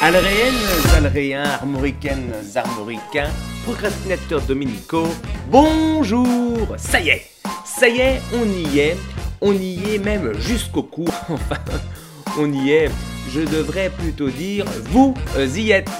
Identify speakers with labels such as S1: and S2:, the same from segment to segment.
S1: Alréennes, alréens, armoricaines, armoricains, procrastinateurs dominicaux, bonjour Ça y est Ça y est, on y est, on y est même jusqu'au cou, enfin, on y est, je devrais plutôt dire, vous y êtes.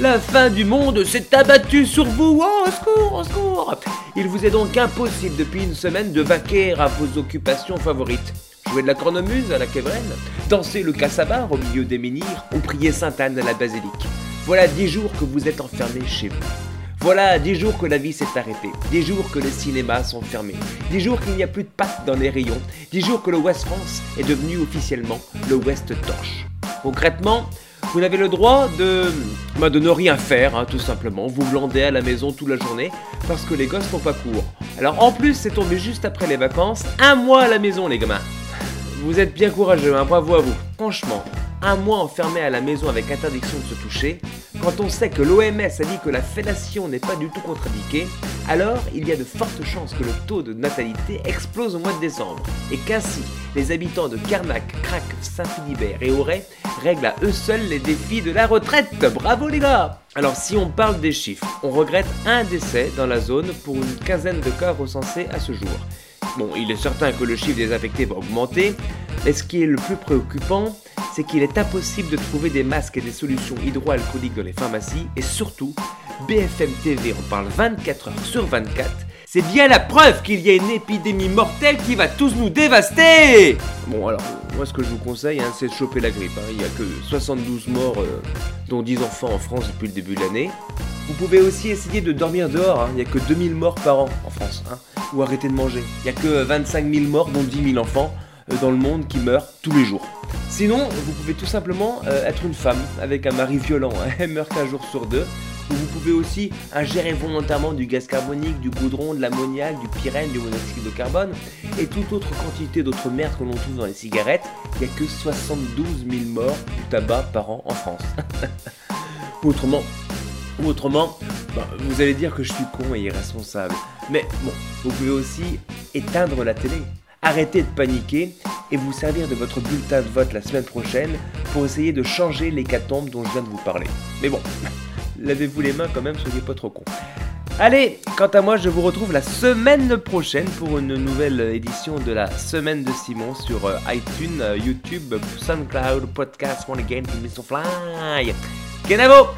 S1: La fin du monde s'est abattue sur vous, oh, au secours, au secours. Il vous est donc impossible depuis une semaine de vaquer à vos occupations favorites jouer de la cornemuse à la quévrenne, danser le cassabar au milieu des menhirs ou prier Sainte-Anne à la basilique. Voilà dix jours que vous êtes enfermés chez vous. Voilà dix jours que la vie s'est arrêtée, dix jours que les cinémas sont fermés, dix jours qu'il n'y a plus de pâtes dans les rayons, dix jours que le West France est devenu officiellement le West Torche. Concrètement, vous n'avez le droit de, bah, de ne rien faire, hein, tout simplement. Vous blandez à la maison toute la journée parce que les gosses n'ont pas cours. Alors en plus, c'est tombé juste après les vacances, un mois à la maison, les gamins. Vous êtes bien courageux, hein, bravo à vous. Franchement, un mois enfermé à la maison avec interdiction de se toucher, quand on sait que l'OMS a dit que la fellation n'est pas du tout contre-indiquée, alors il y a de fortes chances que le taux de natalité explose au mois de décembre, et qu'ainsi les habitants de Carnac, Crac, Saint-Philibert et Auray règlent à eux seuls les défis de la retraite. Bravo les gars Alors si on parle des chiffres, on regrette un décès dans la zone pour une quinzaine de cas recensés à ce jour. Bon, il est certain que le chiffre des infectés va augmenter, mais ce qui est le plus préoccupant, c'est qu'il est impossible de trouver des masques et des solutions hydroalcooliques dans les pharmacies, et surtout, BFM TV en parle 24 heures sur 24, c'est bien la preuve qu'il y a une épidémie mortelle qui va tous nous dévaster Bon alors, moi ce que je vous conseille, hein, c'est de choper la grippe. Hein. Il n'y a que 72 morts, euh, dont 10 enfants en France depuis le début de l'année. Vous pouvez aussi essayer de dormir dehors, hein. il n'y a que 2000 morts par an en France ou arrêter de manger. Il n'y a que 25 000 morts, dont 10 000 enfants euh, dans le monde qui meurent tous les jours. Sinon, vous pouvez tout simplement euh, être une femme avec un mari violent, hein. elle meurt qu'un jour sur deux. Ou vous pouvez aussi ingérer volontairement du gaz carbonique, du goudron, de l'ammoniac, du pyrène, du monoxyde de carbone et toute autre quantité d'autres merdes que l'on trouve dans les cigarettes. Il n'y a que 72 000 morts du tabac par an en France. autrement, ou autrement, bah, vous allez dire que je suis con et irresponsable. Mais bon, vous pouvez aussi éteindre la télé. Arrêtez de paniquer et vous servir de votre bulletin de vote la semaine prochaine pour essayer de changer l'hécatombe dont je viens de vous parler. Mais bon, lavez-vous les mains quand même, soyez pas trop con. Allez, quant à moi, je vous retrouve la semaine prochaine pour une nouvelle édition de la semaine de Simon sur euh, iTunes, euh, YouTube, SoundCloud, Podcast, One Again, Mission Fly. Kenavo